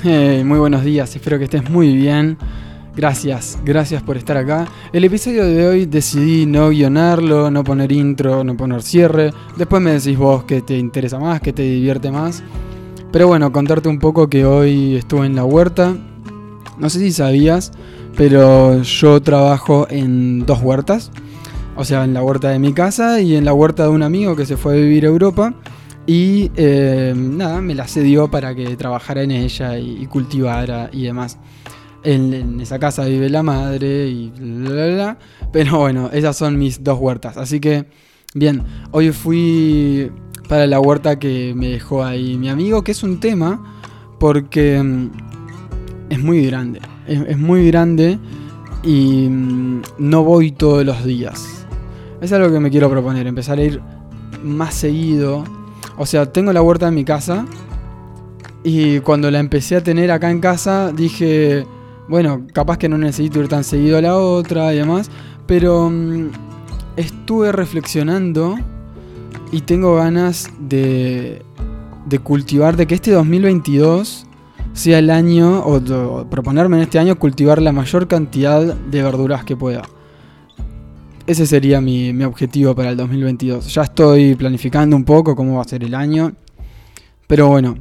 Hey, muy buenos días, espero que estés muy bien. Gracias, gracias por estar acá. El episodio de hoy decidí no guionarlo, no poner intro, no poner cierre. Después me decís vos que te interesa más, que te divierte más. Pero bueno, contarte un poco que hoy estuve en la huerta. No sé si sabías, pero yo trabajo en dos huertas. O sea, en la huerta de mi casa y en la huerta de un amigo que se fue a vivir a Europa. Y eh, nada, me la cedió para que trabajara en ella y, cultivara y demás. En, esa casa vive la madre y bla, bla, bla. Pero bueno, esas son mis dos huertas. Así que, bien, hoy fui para la huerta que me dejó ahí mi amigo, que es un tema porque mm, es muy grande. es muy grande y mm, no voy todos los días es algo que me quiero proponer, empezar a ir más seguido. O sea, tengo la huerta en mi casa y cuando la empecé a tener acá en casa dije, bueno, capaz que no necesito ir tan seguido a la otra y demás, pero mm, estuve reflexionando y tengo ganas de, de cultivar, de que este 2022 sea el año, o proponerme en este año cultivar la mayor cantidad de verduras que pueda. Ese sería mi, objetivo para el 2022. Ya estoy planificando un poco cómo va a ser el año. Pero bueno,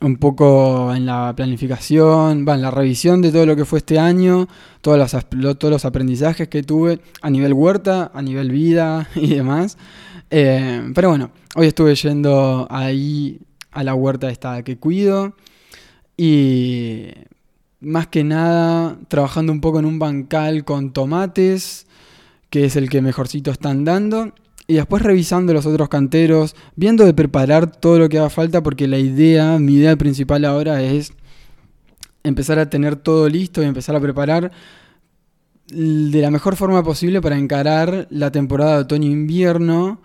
un poco en la planificación, va, en la revisión de todo lo que fue este año, todos los, todos los aprendizajes que tuve a nivel huerta, a nivel vida y demás. Eh, pero bueno, hoy estuve yendo ahí a la huerta esta que cuido y más que nada trabajando un poco en un bancal con tomates que es el que mejorcito están dando. Y después revisando los otros canteros, viendo de preparar todo lo que haga falta, porque la idea, mi idea principal ahora es empezar a tener todo listo y empezar a preparar de la mejor forma posible para encarar la temporada de otoño-invierno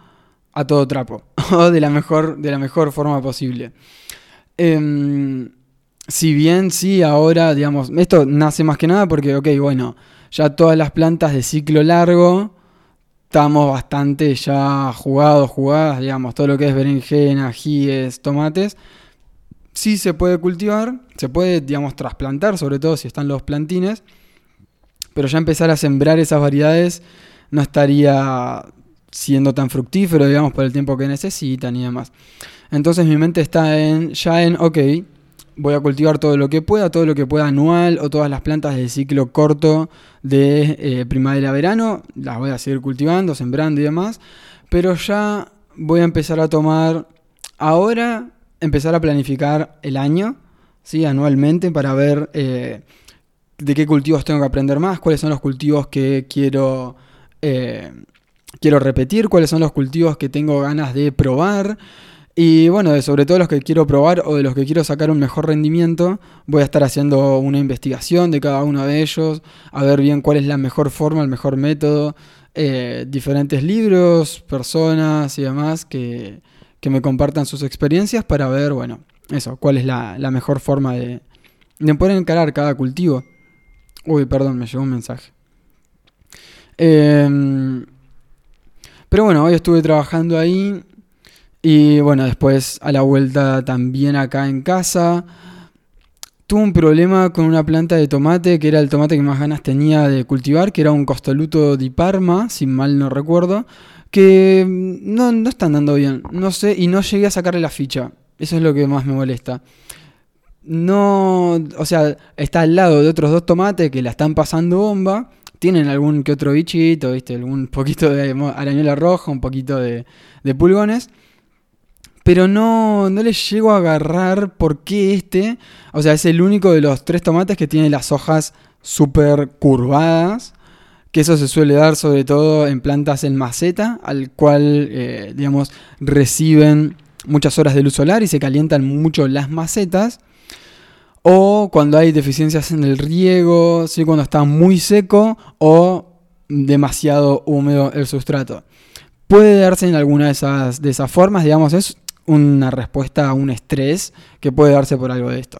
a todo trapo, o de la mejor, de la mejor forma posible. Em, si bien sí, ahora, digamos, esto nace más que nada porque, ok, bueno, ya todas las plantas de ciclo largo, estamos bastante ya jugados, jugadas, digamos, todo lo que es berenjena, ajíes, tomates. Sí se puede cultivar, se puede, digamos, trasplantar, sobre todo si están los plantines, pero ya empezar a sembrar esas variedades no estaría siendo tan fructífero, digamos, por el tiempo que necesitan y demás. Entonces mi mente está en, ya en, ok, voy a cultivar todo lo que pueda, todo lo que pueda anual o todas las plantas de ciclo corto de eh, primavera-verano, las voy a seguir cultivando, sembrando y demás, pero ya voy a empezar a tomar ahora, empezar a planificar el año, ¿sí? anualmente, para ver eh, de qué cultivos tengo que aprender más, cuáles son los cultivos que quiero, eh, quiero repetir, cuáles son los cultivos que tengo ganas de probar. Y bueno, sobre todo los que quiero probar o de los que quiero sacar un mejor rendimiento, voy a estar haciendo una investigación de cada uno de ellos, a ver bien cuál es la mejor forma, el mejor método, eh, diferentes libros, personas y demás que, me compartan sus experiencias para ver, bueno, eso, cuál es la, mejor forma de, de, poder encarar cada cultivo. Uy, perdón, me llegó un mensaje. Em, pero bueno, hoy estuve trabajando ahí y bueno, después a la vuelta también acá en casa. Tuve un problema con una planta de tomate, que era el tomate que más ganas tenía de cultivar, que era un costoluto di Parma, si mal no recuerdo, que no, no está andando bien, no sé, y no llegué a sacarle la ficha. Eso es lo que más me molesta. No, o sea, está al lado de otros dos tomates que la están pasando bomba, tienen algún que otro bichito, ¿viste? Algún poquito de arañuela roja, un poquito de, de pulgones pero no, no le llego a agarrar por qué este, o sea, es el único de los tres tomates que tiene las hojas súper curvadas, que eso se suele dar sobre todo en plantas en maceta, al cual, eh, digamos, reciben muchas horas de luz solar y se calientan mucho las macetas. O cuando hay deficiencias en el riego, ¿sí? cuando está muy seco o demasiado húmedo el sustrato. Puede darse en alguna de esas, de esas formas, digamos, es una respuesta a un estrés que puede darse por algo de esto.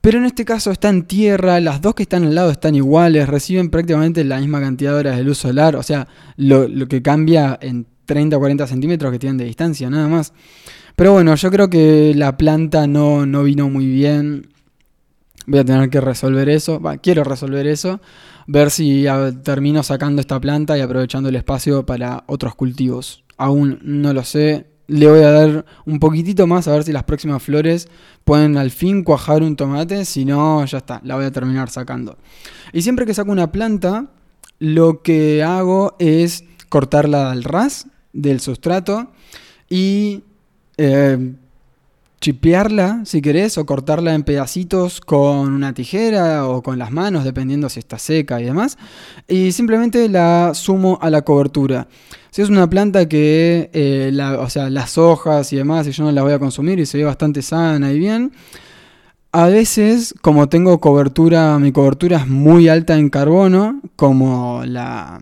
Pero en este caso está en tierra, las dos que están al lado están iguales, reciben prácticamente la misma cantidad de horas de luz solar, o sea, lo, que cambia en 30 o 40 centímetros que tienen de distancia, nada más. Pero bueno, yo creo que la planta no, no vino muy bien, Voy a tener que resolver eso. quiero resolver eso. Ver si termino sacando esta planta y aprovechando el espacio para otros cultivos. Aún no lo sé. Le voy a dar un poquitito más a ver si las próximas flores pueden al fin cuajar un tomate. Si no, ya está, la voy a terminar sacando. Y siempre que saco una planta, lo que hago es cortarla al ras del sustrato y eh, chipearla, si querés, o cortarla en pedacitos con una tijera o con las manos, dependiendo si está seca y demás. Y simplemente la sumo a la cobertura. Si es una planta que, eh, o sea, las hojas y demás, y yo no las voy a consumir y se ve bastante sana y bien, a veces, como tengo cobertura, mi cobertura es muy alta en carbono, como la,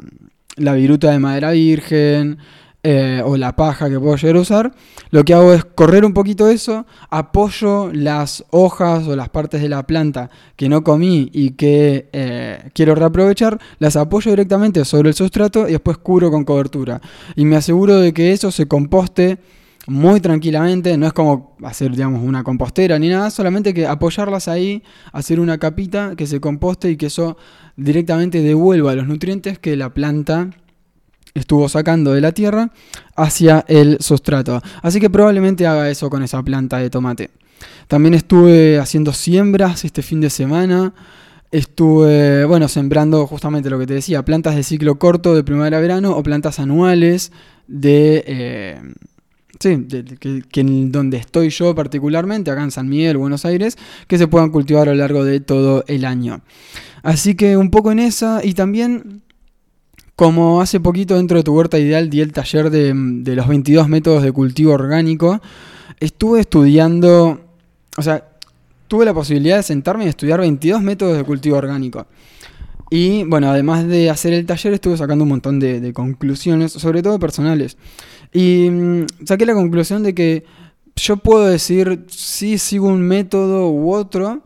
la viruta de madera virgen, eh, o la paja que puedo llegar a usar, lo que hago es correr un poquito eso, apoyo las hojas o las partes de la planta que no comí y que eh, quiero reaprovechar, las apoyo directamente sobre el sustrato y después cubro con cobertura. Y me aseguro de que eso se composte muy tranquilamente, no es como hacer, digamos, una compostera ni nada, solamente que apoyarlas ahí, hacer una capita que se composte y que eso directamente devuelva los nutrientes que la planta estuvo sacando de la tierra hacia el sustrato. Así que probablemente haga eso con esa planta de tomate. También estuve haciendo siembras este fin de semana. Estuve, bueno, sembrando justamente lo que te decía, plantas de ciclo corto de primavera a verano o plantas anuales de... Eh, sí, que, en donde estoy yo particularmente, acá en San Miguel, Buenos Aires, que se puedan cultivar a lo largo de todo el año. Así que un poco en esa y también como hace poquito dentro de tu huerta ideal di el taller de, los 22 métodos de cultivo orgánico, estuve estudiando, o sea, tuve la posibilidad de sentarme y estudiar 22 métodos de cultivo orgánico. Y bueno, además de hacer el taller, estuve sacando un montón de, conclusiones, sobre todo personales. Y mm, saqué la conclusión de que yo puedo decir si sigo un método u otro,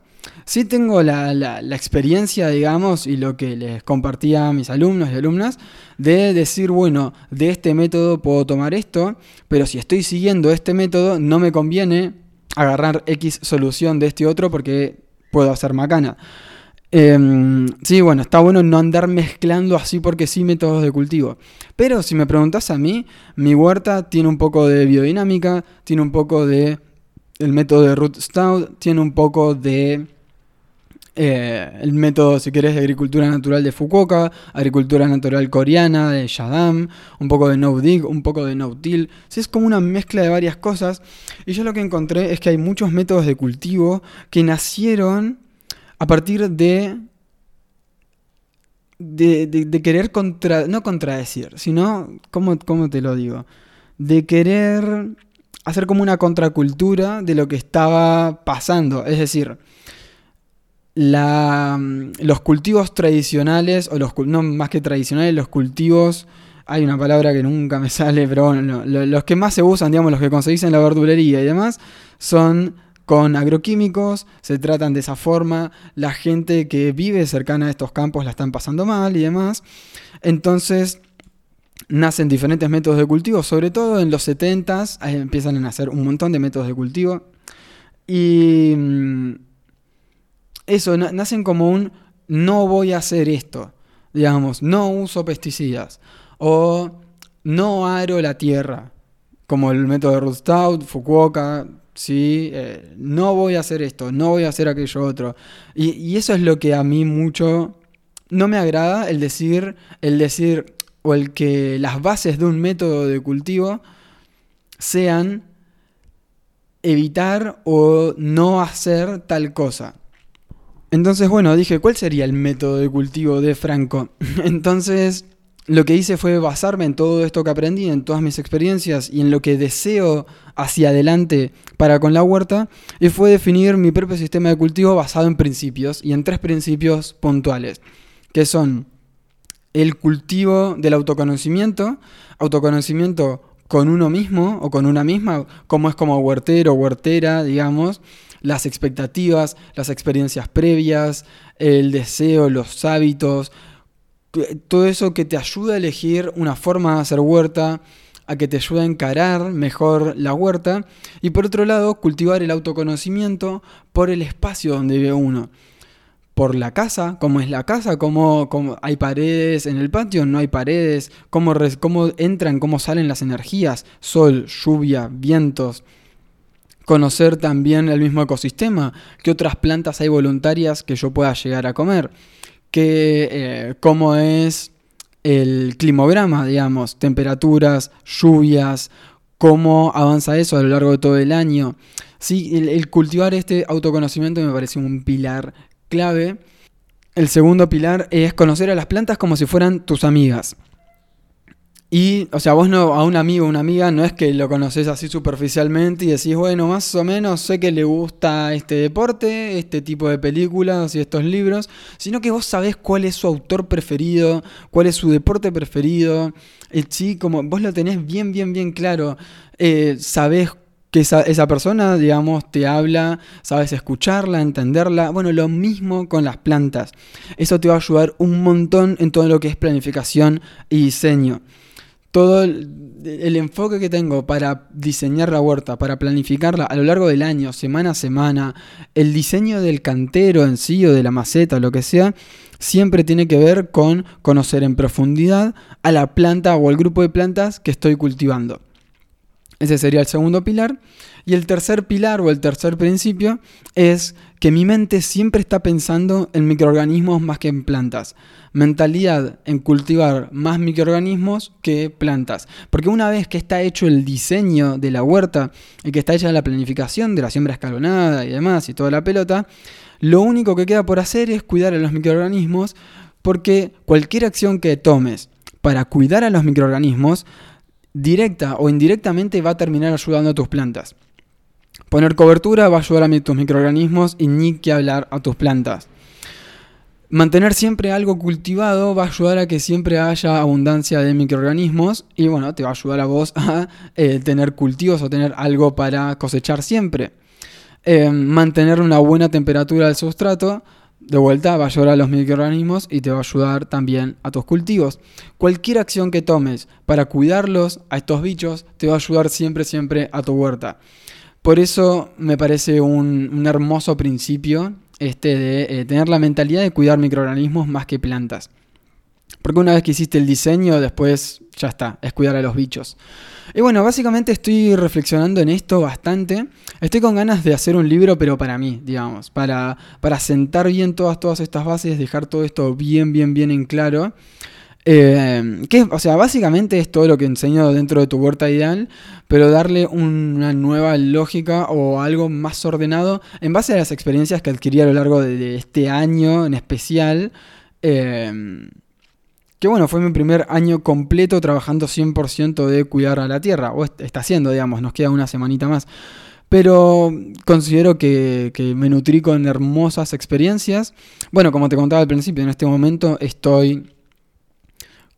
Sí tengo la, la, experiencia, digamos, y lo que les compartía a mis alumnos y alumnas, de decir, bueno, de este método puedo tomar esto, pero si estoy siguiendo este método, no me conviene agarrar X solución de este otro porque puedo hacer macana. Em, sí, bueno, está bueno no andar mezclando así porque sí métodos de cultivo. Pero si me preguntas a mí, mi huerta tiene un poco de biodinámica, tiene un poco de el método de root stout, tiene un poco de eh, el método, si querés, de agricultura natural de Fukuoka, agricultura natural coreana de Yadam, un poco de no dig, un poco de no till. es como una mezcla de varias cosas. Y yo lo que encontré es que hay muchos métodos de cultivo que nacieron a partir de. de, querer contra, no contradecir, sino, ¿cómo, ¿cómo te lo digo? De querer hacer como una contracultura de lo que estaba pasando. Es decir, mm, los cultivos tradicionales, o los no más que tradicionales, los cultivos, hay una palabra que nunca me sale, pero bueno, los que más se usan, digamos, los que conseguís en la verdulería y demás, son con agroquímicos, se tratan de esa forma, la gente que vive cercana a estos campos la están pasando mal y demás. Entonces, nacen diferentes métodos de cultivo, sobre todo en los 70s, empiezan a nacer un montón de métodos de cultivo. Y mm, eso, nacen como un no voy a hacer esto, digamos, no uso pesticidas o no aro la tierra, como el método de Ruth Fukuoka, ¿sí? Eh, no voy a hacer esto, no voy a hacer aquello otro. Y, eso es lo que a mí mucho no me agrada, el decir, el decir, o el que las bases de un método de cultivo sean evitar o no hacer tal cosa. Entonces, bueno, dije, ¿cuál sería el método de cultivo de Franco? Entonces, lo que hice fue basarme en todo esto que aprendí, en todas mis experiencias y en lo que deseo hacia adelante para con la huerta, y fue definir mi propio sistema de cultivo basado en principios y en tres principios puntuales, que son el cultivo del autoconocimiento, autoconocimiento con uno mismo o con una misma, como es como huertero, huertera, digamos, las expectativas, las experiencias previas, el deseo, los hábitos, todo eso que te ayuda a elegir una forma de hacer huerta, a que te ayude a encarar mejor la huerta y por otro lado cultivar el autoconocimiento por el espacio donde vive uno. por la casa, cómo es la casa, cómo, hay paredes en el patio, no hay paredes, cómo entran, cómo salen las energías, sol, lluvia, vientos. Conocer también el mismo ecosistema, qué otras plantas hay voluntarias que yo pueda llegar a comer, qué, eh, cómo es el climograma, digamos, temperaturas, lluvias, cómo avanza eso a lo largo de todo el año. Sí, el, cultivar este autoconocimiento me parece un pilar clave. El segundo pilar es conocer a las plantas como si fueran tus amigas. Y, o sea, vos no, a un amigo o una amiga no es que lo conoces así superficialmente y decís, bueno, más o menos sé que le gusta este deporte, este tipo de películas y estos libros, sino que vos sabés cuál es su autor preferido, cuál es su deporte preferido. Sí, como vos lo tenés bien, bien, bien claro. Eh, sabés que esa, esa, persona, digamos, te habla, sabes escucharla, entenderla. Bueno, lo mismo con las plantas. Eso te va a ayudar un montón en todo lo que es planificación y diseño. Todo el, enfoque que tengo para diseñar la huerta, para planificarla a lo largo del año, semana a semana, el diseño del cantero en sí o de la maceta, lo que sea, siempre tiene que ver con conocer en profundidad a la planta o al grupo de plantas que estoy cultivando. Ese sería el segundo pilar. Y el tercer pilar o el tercer principio es que mi mente siempre está pensando en microorganismos más que en plantas. Mentalidad en cultivar más microorganismos que plantas. Porque una vez que está hecho el diseño de la huerta y que está hecha la planificación de la siembra escalonada y demás y toda la pelota, lo único que queda por hacer es cuidar a los microorganismos porque cualquier acción que tomes para cuidar a los microorganismos directa o indirectamente va a terminar ayudando a tus plantas. Poner cobertura va a ayudar a tus microorganismos y ni que hablar a tus plantas. Mantener siempre algo cultivado va a ayudar a que siempre haya abundancia de microorganismos y bueno, te va a ayudar a vos a eh, tener cultivos o tener algo para cosechar siempre. Eh, mantener una buena temperatura del sustrato de vuelta va a ayudar a los microorganismos y te va a ayudar también a tus cultivos. Cualquier acción que tomes para cuidarlos a estos bichos te va a ayudar siempre, siempre a tu huerta. Por eso me parece un, hermoso principio este de eh, tener la mentalidad de cuidar microorganismos más que plantas. Porque una vez que hiciste el diseño, después ya está, es cuidar a los bichos. Y bueno, básicamente estoy reflexionando en esto bastante. Estoy con ganas de hacer un libro, pero para mí, digamos, para, para sentar bien todas, todas estas bases, dejar todo esto bien, bien, bien en claro. Eh, que, o sea, básicamente es todo lo que enseño dentro de tu huerta ideal, pero darle una nueva lógica o algo más ordenado en base a las experiencias que adquirí a lo largo de, este año en especial. Eh, que bueno, fue mi primer año completo trabajando 100% de cuidar a la tierra, o está haciendo, digamos, nos queda una semanita más. Pero considero que, me nutrí con hermosas experiencias. Bueno, como te contaba al principio, en este momento estoy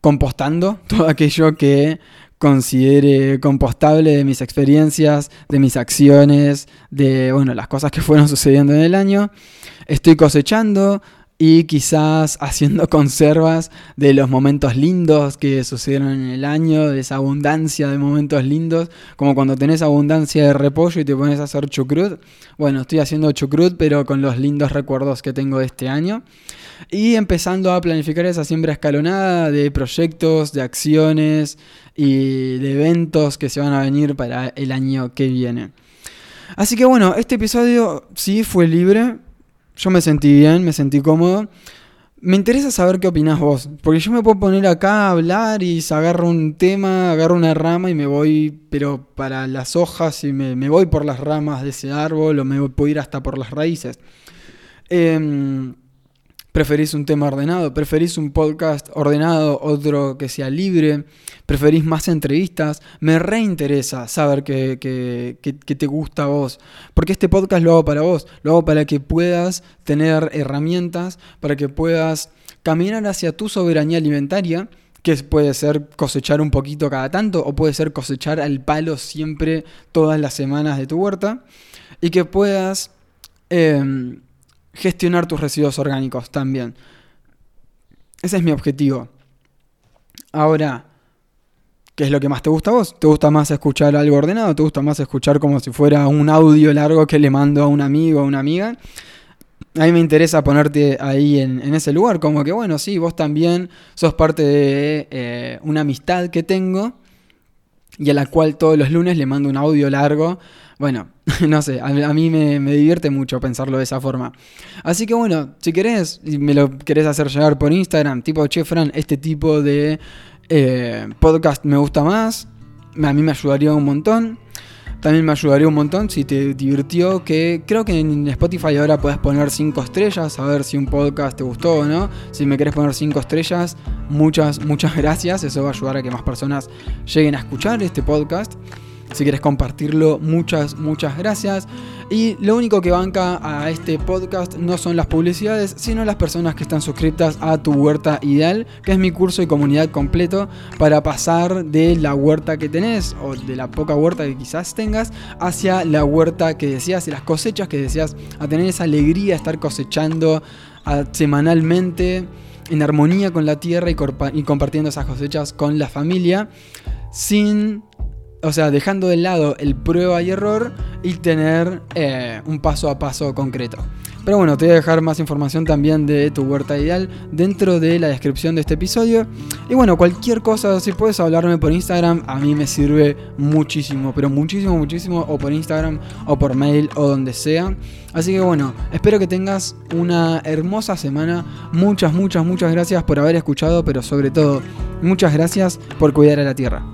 compostando todo aquello que considere compostable de mis experiencias, de mis acciones, de bueno, las cosas que fueron sucediendo en el año. Estoy cosechando, y quizás haciendo conservas de los momentos lindos que sucedieron en el año, de esa abundancia de momentos lindos, como cuando tenés abundancia de repollo y te pones a hacer chucrut. Bueno, estoy haciendo chucrut, pero con los lindos recuerdos que tengo de este año. Y empezando a planificar esa siembra escalonada de proyectos, de acciones y de eventos que se van a venir para el año que viene. Así que bueno, este episodio sí fue libre, yo me sentí bien, me sentí cómodo. Me interesa saber qué opinás vos, porque yo me puedo poner acá a hablar y agarro un tema, agarro una rama y me voy, pero para las hojas y me, voy por las ramas de ese árbol o me puedo ir hasta por las raíces. Eh, ¿Preferís un tema ordenado? ¿Preferís un podcast ordenado, otro que sea libre? ¿Preferís más entrevistas? Me reinteresa saber que, te gusta a vos. Porque este podcast lo hago para vos. Lo hago para que puedas tener herramientas, para que puedas caminar hacia tu soberanía alimentaria que puede ser cosechar un poquito cada tanto o puede ser cosechar al palo siempre todas las semanas de tu huerta y que puedas em, gestionar tus residuos orgánicos también. Ese es mi objetivo. Ahora, ¿qué es lo que más te gusta a vos? ¿Te gusta más escuchar algo ordenado? ¿Te gusta más escuchar como si fuera un audio largo que le mando a un amigo o a una amiga? a mí me interesa ponerte ahí en, ese lugar, como que bueno, sí, vos también sos parte de eh, una amistad que tengo y a la cual todos los lunes le mando un audio largo. Bueno, no sé, a, mí me, divierte mucho pensarlo de esa forma. Así que bueno, si querés, y me lo querés hacer llegar por Instagram, tipo, che, Fran, este tipo de eh, podcast me gusta más, a mí me ayudaría un montón. También me ayudaría un montón si te divirtió, que creo que en Spotify ahora puedes poner 5 estrellas, a ver si un podcast te gustó o no. Si me querés poner 5 estrellas, muchas, muchas gracias. Eso va a ayudar a que más personas lleguen a escuchar este podcast. Si quieres compartirlo, muchas, muchas gracias. Y lo único que banca a este podcast no son las publicidades, sino las personas que están suscritas a tu huerta ideal, que es mi curso y comunidad completo para pasar de la huerta que tenés o de la poca huerta que quizás tengas hacia la huerta que deseas y las cosechas que deseas, a tener esa alegría de estar cosechando semanalmente en armonía con la tierra y, y compartiendo esas cosechas con la familia sin o sea, dejando de lado el prueba y error y tener eh, un paso a paso concreto. Pero bueno, te voy a dejar más información también de tu huerta ideal dentro de la descripción de este episodio. Y bueno, cualquier cosa, si puedes hablarme por Instagram, a mí me sirve muchísimo, pero muchísimo, muchísimo, o por Instagram, o por mail, o donde sea. Así que bueno, espero que tengas una hermosa semana. Muchas, muchas, muchas gracias por haber escuchado, pero sobre todo, muchas gracias por cuidar a la tierra.